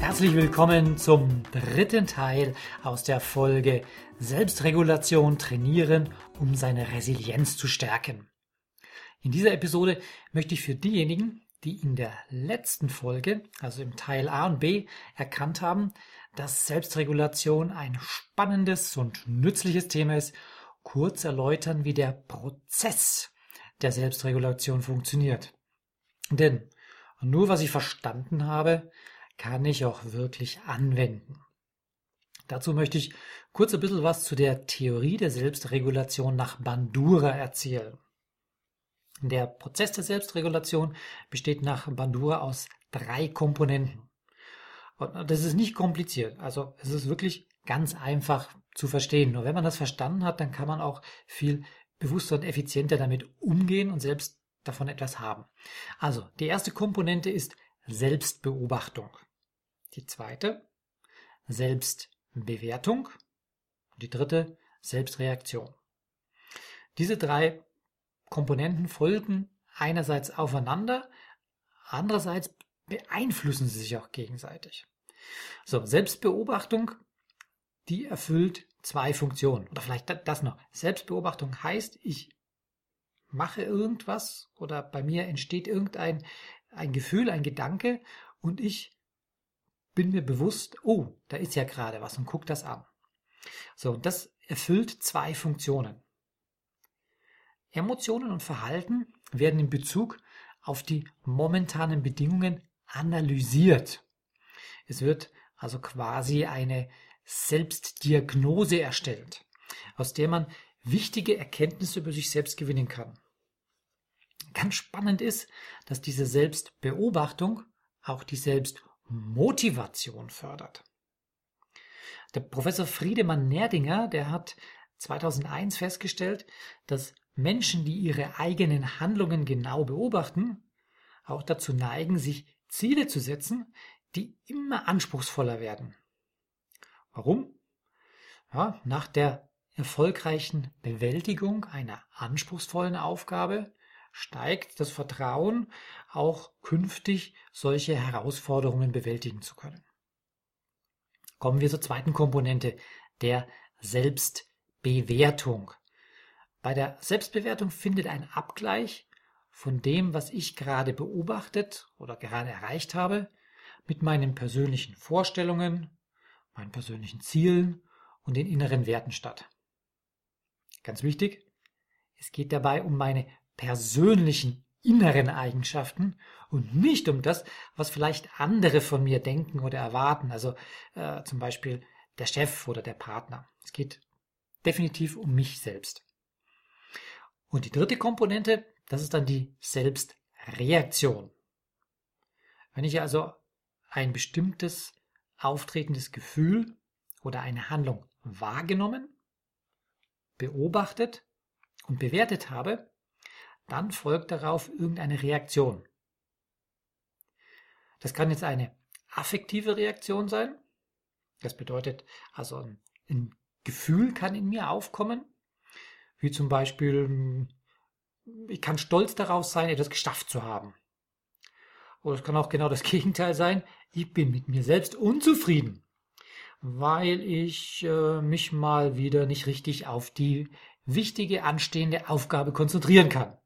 Herzlich willkommen zum dritten Teil aus der Folge Selbstregulation trainieren, um seine Resilienz zu stärken. In dieser Episode möchte ich für diejenigen, die in der letzten Folge, also im Teil A und B, erkannt haben, dass Selbstregulation ein spannendes und nützliches Thema ist, kurz erläutern, wie der Prozess der Selbstregulation funktioniert. Denn nur was ich verstanden habe, kann ich auch wirklich anwenden. Dazu möchte ich kurz ein bisschen was zu der Theorie der Selbstregulation nach Bandura erzählen. Der Prozess der Selbstregulation besteht nach Bandura aus drei Komponenten. Und das ist nicht kompliziert. Also es ist wirklich ganz einfach zu verstehen. Nur wenn man das verstanden hat, dann kann man auch viel bewusster und effizienter damit umgehen und selbst davon etwas haben. Also die erste Komponente ist Selbstbeobachtung. Die zweite Selbstbewertung. Die dritte Selbstreaktion. Diese drei Komponenten folgen einerseits aufeinander, andererseits beeinflussen sie sich auch gegenseitig. So, Selbstbeobachtung, die erfüllt zwei Funktionen. Oder vielleicht das noch. Selbstbeobachtung heißt, ich mache irgendwas oder bei mir entsteht irgendein ein Gefühl, ein Gedanke und ich bin mir bewusst, oh, da ist ja gerade was und guck das an. So, das erfüllt zwei Funktionen. Emotionen und Verhalten werden in Bezug auf die momentanen Bedingungen analysiert. Es wird also quasi eine Selbstdiagnose erstellt, aus der man wichtige Erkenntnisse über sich selbst gewinnen kann. Ganz spannend ist, dass diese Selbstbeobachtung auch die Selbst Motivation fördert. Der Professor Friedemann Nerdinger, der hat 2001 festgestellt, dass Menschen, die ihre eigenen Handlungen genau beobachten, auch dazu neigen, sich Ziele zu setzen, die immer anspruchsvoller werden. Warum? Ja, nach der erfolgreichen Bewältigung einer anspruchsvollen Aufgabe steigt das Vertrauen, auch künftig solche Herausforderungen bewältigen zu können. Kommen wir zur zweiten Komponente, der Selbstbewertung. Bei der Selbstbewertung findet ein Abgleich von dem, was ich gerade beobachtet oder gerade erreicht habe, mit meinen persönlichen Vorstellungen, meinen persönlichen Zielen und den inneren Werten statt. Ganz wichtig, es geht dabei um meine persönlichen inneren Eigenschaften und nicht um das, was vielleicht andere von mir denken oder erwarten, also äh, zum Beispiel der Chef oder der Partner. Es geht definitiv um mich selbst. Und die dritte Komponente, das ist dann die Selbstreaktion. Wenn ich also ein bestimmtes auftretendes Gefühl oder eine Handlung wahrgenommen, beobachtet und bewertet habe, dann folgt darauf irgendeine Reaktion. Das kann jetzt eine affektive Reaktion sein. Das bedeutet, also ein, ein Gefühl kann in mir aufkommen, wie zum Beispiel, ich kann stolz darauf sein, etwas geschafft zu haben. Oder es kann auch genau das Gegenteil sein, ich bin mit mir selbst unzufrieden, weil ich äh, mich mal wieder nicht richtig auf die wichtige anstehende Aufgabe konzentrieren kann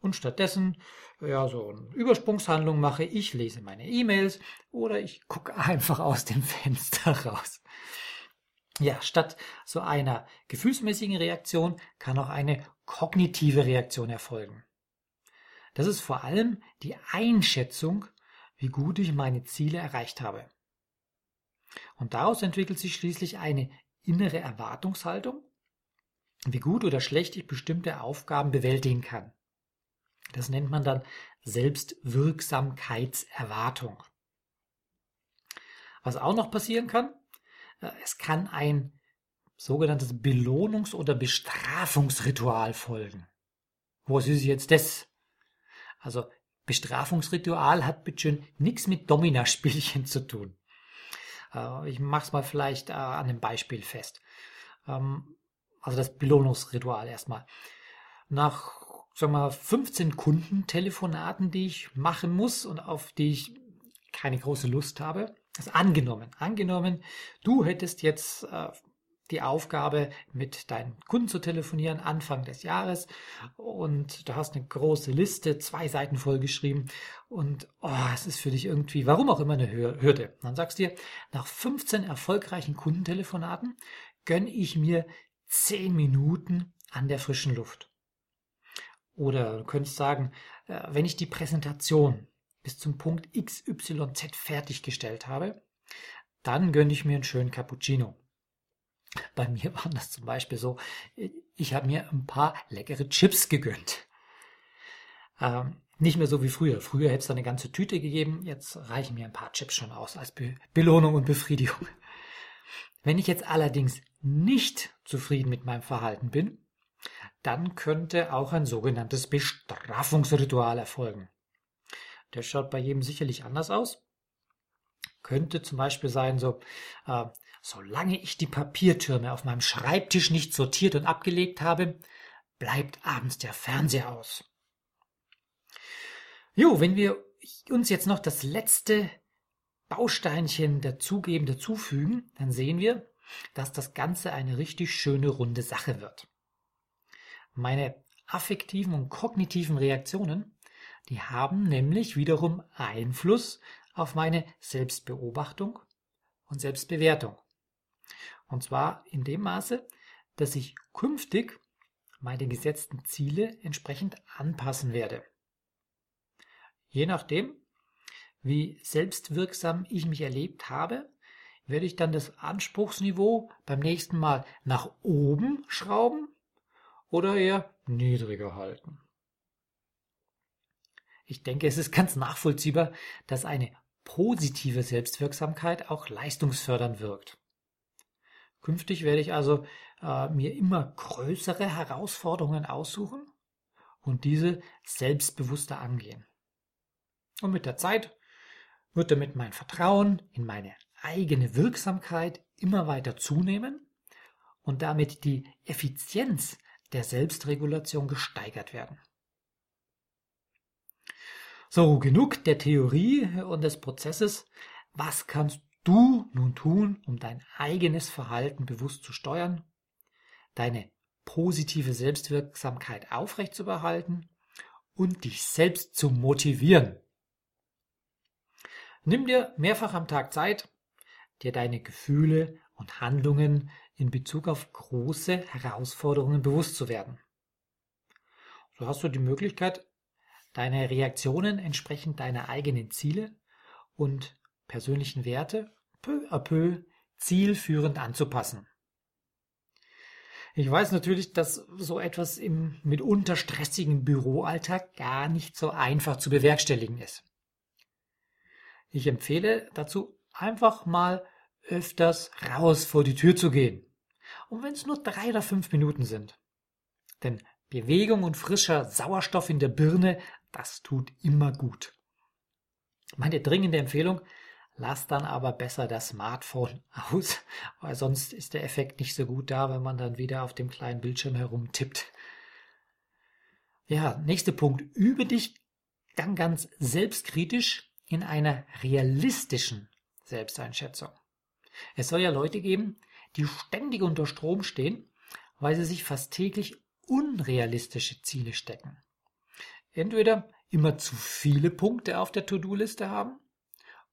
und stattdessen ja so eine Übersprungshandlung mache. Ich lese meine E-Mails oder ich gucke einfach aus dem Fenster raus. Ja, statt so einer gefühlsmäßigen Reaktion kann auch eine kognitive Reaktion erfolgen. Das ist vor allem die Einschätzung, wie gut ich meine Ziele erreicht habe. Und daraus entwickelt sich schließlich eine innere Erwartungshaltung, wie gut oder schlecht ich bestimmte Aufgaben bewältigen kann. Das nennt man dann Selbstwirksamkeitserwartung. Was auch noch passieren kann, äh, es kann ein sogenanntes Belohnungs- oder Bestrafungsritual folgen. Was ist jetzt das? Also Bestrafungsritual hat bitteschön nichts mit Domina-Spielchen zu tun. Äh, ich mache es mal vielleicht äh, an einem Beispiel fest. Ähm, also das Belohnungsritual erstmal. Nach sagen wir mal, 15 Kundentelefonaten, die ich machen muss und auf die ich keine große Lust habe, ist angenommen. Angenommen, du hättest jetzt äh, die Aufgabe, mit deinen Kunden zu telefonieren Anfang des Jahres und du hast eine große Liste, zwei Seiten vollgeschrieben und oh, es ist für dich irgendwie, warum auch immer, eine Hürde. Dann sagst du dir, nach 15 erfolgreichen Kundentelefonaten gönne ich mir 10 Minuten an der frischen Luft. Oder du könntest sagen, äh, wenn ich die Präsentation bis zum Punkt XYZ fertiggestellt habe, dann gönne ich mir einen schönen Cappuccino. Bei mir war das zum Beispiel so, ich habe mir ein paar leckere Chips gegönnt. Ähm, nicht mehr so wie früher. Früher hätte es eine ganze Tüte gegeben, jetzt reichen mir ein paar Chips schon aus als Be Belohnung und Befriedigung. Wenn ich jetzt allerdings nicht zufrieden mit meinem Verhalten bin, dann könnte auch ein sogenanntes Bestrafungsritual erfolgen. Der schaut bei jedem sicherlich anders aus. Könnte zum Beispiel sein, so, äh, solange ich die Papiertürme auf meinem Schreibtisch nicht sortiert und abgelegt habe, bleibt abends der Fernseher aus. Jo, wenn wir uns jetzt noch das letzte Bausteinchen dazugeben, dazufügen, dann sehen wir, dass das Ganze eine richtig schöne runde Sache wird. Meine affektiven und kognitiven Reaktionen, die haben nämlich wiederum Einfluss auf meine Selbstbeobachtung und Selbstbewertung. Und zwar in dem Maße, dass ich künftig meine gesetzten Ziele entsprechend anpassen werde. Je nachdem, wie selbstwirksam ich mich erlebt habe, werde ich dann das Anspruchsniveau beim nächsten Mal nach oben schrauben oder eher niedriger halten. Ich denke, es ist ganz nachvollziehbar, dass eine positive Selbstwirksamkeit auch leistungsfördernd wirkt. Künftig werde ich also äh, mir immer größere Herausforderungen aussuchen und diese selbstbewusster angehen. Und mit der Zeit wird damit mein Vertrauen in meine eigene Wirksamkeit immer weiter zunehmen und damit die Effizienz der Selbstregulation gesteigert werden. So, genug der Theorie und des Prozesses. Was kannst du nun tun, um dein eigenes Verhalten bewusst zu steuern, deine positive Selbstwirksamkeit aufrechtzuerhalten und dich selbst zu motivieren? Nimm dir mehrfach am Tag Zeit, dir deine Gefühle und Handlungen in Bezug auf große Herausforderungen bewusst zu werden. So hast du die Möglichkeit, deine Reaktionen entsprechend deiner eigenen Ziele und persönlichen Werte peu à peu zielführend anzupassen. Ich weiß natürlich, dass so etwas im mitunter stressigen Büroalltag gar nicht so einfach zu bewerkstelligen ist. Ich empfehle dazu einfach mal öfters raus vor die Tür zu gehen und wenn es nur drei oder fünf Minuten sind. Denn Bewegung und frischer Sauerstoff in der Birne, das tut immer gut. Meine dringende Empfehlung, lass dann aber besser das Smartphone aus, weil sonst ist der Effekt nicht so gut da, wenn man dann wieder auf dem kleinen Bildschirm herumtippt. Ja, nächster Punkt. Übe dich dann ganz selbstkritisch in einer realistischen Selbsteinschätzung. Es soll ja Leute geben, die ständig unter Strom stehen, weil sie sich fast täglich unrealistische Ziele stecken. Entweder immer zu viele Punkte auf der To-Do-Liste haben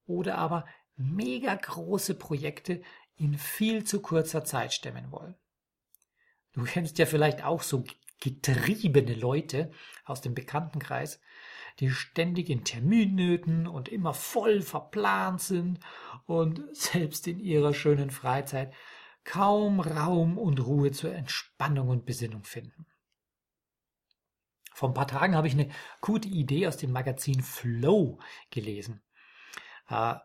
oder aber mega große Projekte in viel zu kurzer Zeit stemmen wollen. Du kennst ja vielleicht auch so getriebene Leute aus dem Bekanntenkreis, die ständig in Terminnöten und immer voll verplant sind und selbst in ihrer schönen Freizeit kaum Raum und Ruhe zur Entspannung und Besinnung finden. Vor ein paar Tagen habe ich eine gute Idee aus dem Magazin Flow gelesen. Äh,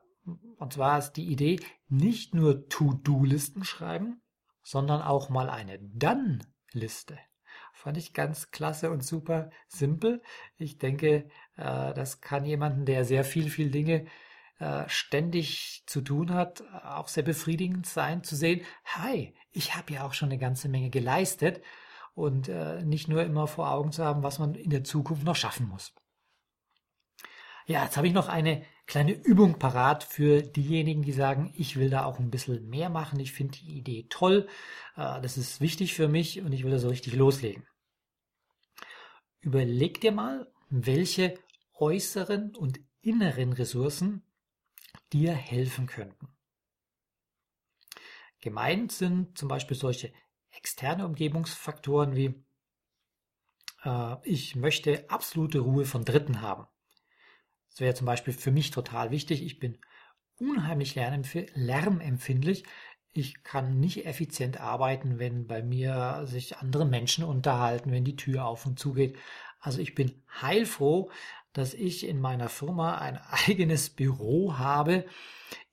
Und zwar ist die Idee, nicht nur To-Do-Listen schreiben, sondern auch mal eine Dann-Liste. Fand ich ganz klasse und super simpel. Ich denke, äh, das kann jemanden, der sehr viel, viel Dinge äh, ständig zu tun hat, auch sehr befriedigend sein, zu sehen, hi, ich habe ja auch schon eine ganze Menge geleistet und äh, nicht nur immer vor Augen zu haben, was man in der Zukunft noch schaffen muss. Ja, jetzt habe ich noch eine kleine Übung parat für diejenigen, die sagen, ich will da auch ein bisschen mehr machen. Ich finde die Idee toll. Äh, das ist wichtig für mich und ich will da so richtig loslegen. Überleg dir mal, welche äußeren und inneren Ressourcen dir helfen könnten. Gemeint sind zum Beispiel solche externe Umgebungsfaktoren wie äh, ich möchte absolute Ruhe von Dritten haben. Das wäre zum Beispiel für mich total wichtig. Ich bin unheimlich lärmempfindlich. Ich kann nicht effizient arbeiten, wenn bei mir sich andere Menschen unterhalten, wenn die Tür auf und zu geht. Also ich bin heilfroh, dass ich in meiner Firma ein eigenes Büro habe.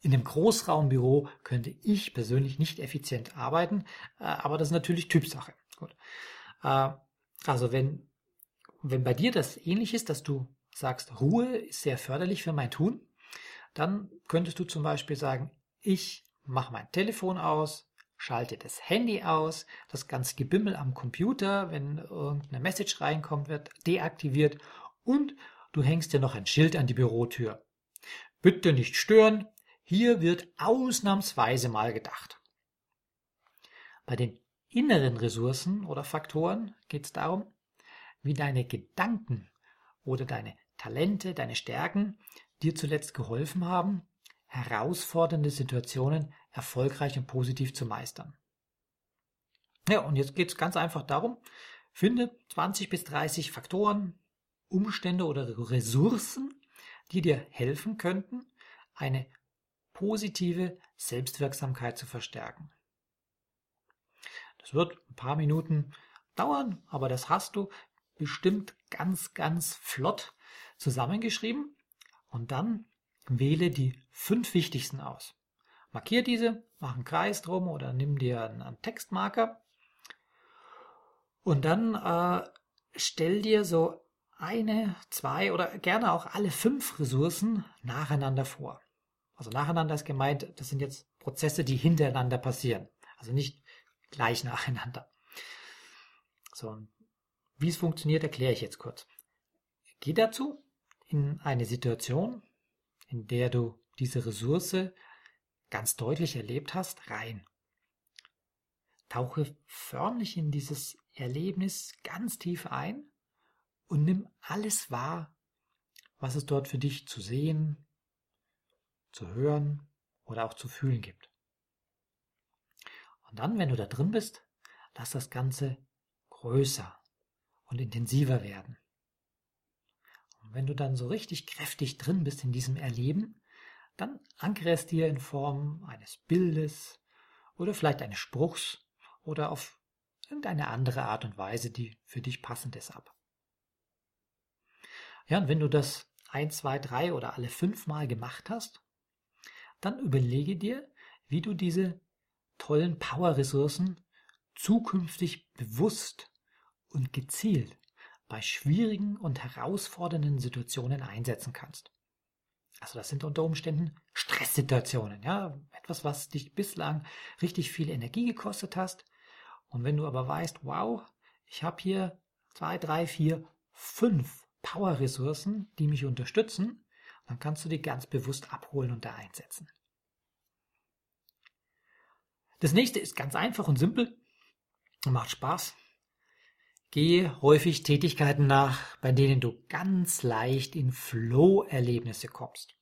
In einem Großraumbüro könnte ich persönlich nicht effizient arbeiten, äh, aber das ist natürlich Typsache. Gut. Äh, also wenn, wenn bei dir das ähnlich ist, dass du sagst, Ruhe ist sehr förderlich für mein Tun, dann könntest du zum Beispiel sagen, ich mache mein Telefon aus, schalte das Handy aus, das ganze Gebimmel am Computer, wenn irgendeine Message reinkommt, wird deaktiviert und du hängst dir noch ein Schild an die Bürotür. Bitte nicht stören, hier wird ausnahmsweise mal gedacht. Bei den inneren Ressourcen oder Faktoren geht es darum, wie deine Gedanken oder deine Talente, deine Stärken dir zuletzt geholfen haben, herausfordernde Situationen erfolgreich und positiv zu meistern. Ja, und jetzt geht es ganz einfach darum, finde 20 bis 30 Faktoren, Umstände oder Ressourcen, die dir helfen könnten, eine positive Selbstwirksamkeit zu verstärken. Das wird ein paar Minuten dauern, aber das hast du bestimmt ganz, ganz flott zusammengeschrieben und dann wähle die fünf wichtigsten aus. Markier diese, mach einen Kreis drum oder nimm dir einen, Textmarker und dann äh, stell dir so eine, zwei oder gerne auch alle fünf Ressourcen nacheinander vor. Also nacheinander ist gemeint, das sind jetzt Prozesse, die hintereinander passieren. Also nicht gleich nacheinander. So, wie es funktioniert, erkläre ich jetzt kurz. Geh dazu in eine Situation, in der du diese Ressource ganz deutlich erlebt hast, rein. Tauche förmlich in dieses Erlebnis ganz tief ein und nimm alles wahr, was es dort für dich zu sehen, zu hören oder auch zu fühlen gibt. Und dann, wenn du da drin bist, lass das Ganze größer und intensiver werden. Und wenn du dann so richtig kräftig drin bist in diesem Erleben, dann ankere es dir in Form eines Bildes oder vielleicht eines Spruchs oder auf irgendeine andere Art und Weise, die für dich passend ist, ab. Ja, und wenn du das ein, zwei, drei oder alle fünf Mal gemacht hast, dann überlege dir, wie du diese tollen Power-Ressourcen zukünftig bewusst und gezielt bei schwierigen und herausfordernden Situationen einsetzen kannst. Also das sind unter Umständen Stresssituationen, ja, etwas, was dich bislang richtig viel Energie gekostet hast. Und wenn du aber weißt, wow, ich habe hier zwei, drei, vier, fünf Power-Ressourcen, die mich unterstützen, dann kannst du die ganz bewusst abholen und da einsetzen. Das nächste ist ganz einfach und simpel und macht Spaß. Gehe häufig Tätigkeiten nach, bei denen du ganz leicht in Flow-Erlebnisse kommst.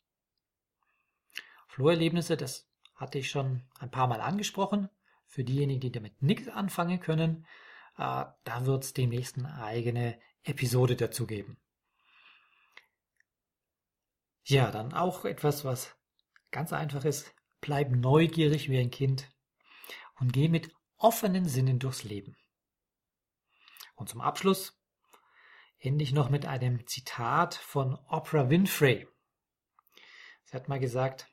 Flow-Erlebnisse, das hatte ich schon ein paar Mal angesprochen. Für diejenigen, die damit nichts anfangen können, äh, da wird es demnächst eine eigene Episode dazu geben. Ja, dann auch etwas, was ganz einfach ist. Bleib neugierig wie ein Kind und geh mit offenen Sinnen durchs Leben. Und zum Abschluss ende ich noch mit einem Zitat von Oprah Winfrey. Sie hat mal gesagt,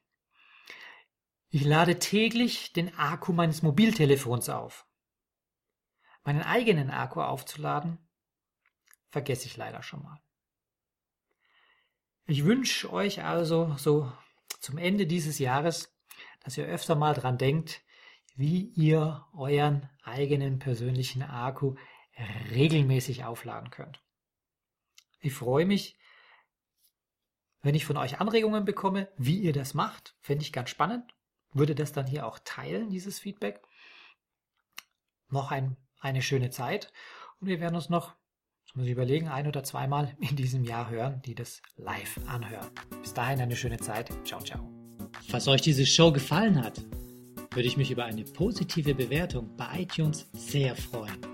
Ich lade täglich den Akku meines Mobiltelefons auf. Meinen eigenen Akku aufzuladen, vergesse ich leider schon mal. Ich wünsche euch also so zum Ende dieses Jahres, dass ihr öfter mal dran denkt, wie ihr euren eigenen persönlichen Akku regelmäßig aufladen könnt. Ich freue mich, wenn ich von euch Anregungen bekomme, wie ihr das macht. Fände ich ganz spannend. Würde das dann hier auch teilen, dieses Feedback. Noch ein, eine schöne Zeit. Und wir werden uns noch das muss ich überlegen, ein oder zweimal in diesem Jahr hören, die das live anhören. Bis dahin eine schöne Zeit. Ciao, ciao. Falls euch diese Show gefallen hat, würde ich mich über eine positive Bewertung bei iTunes sehr freuen.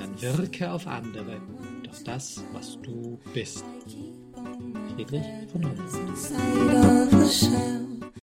dann wirke auf andere durch das, was du bist. Friedrich von Null.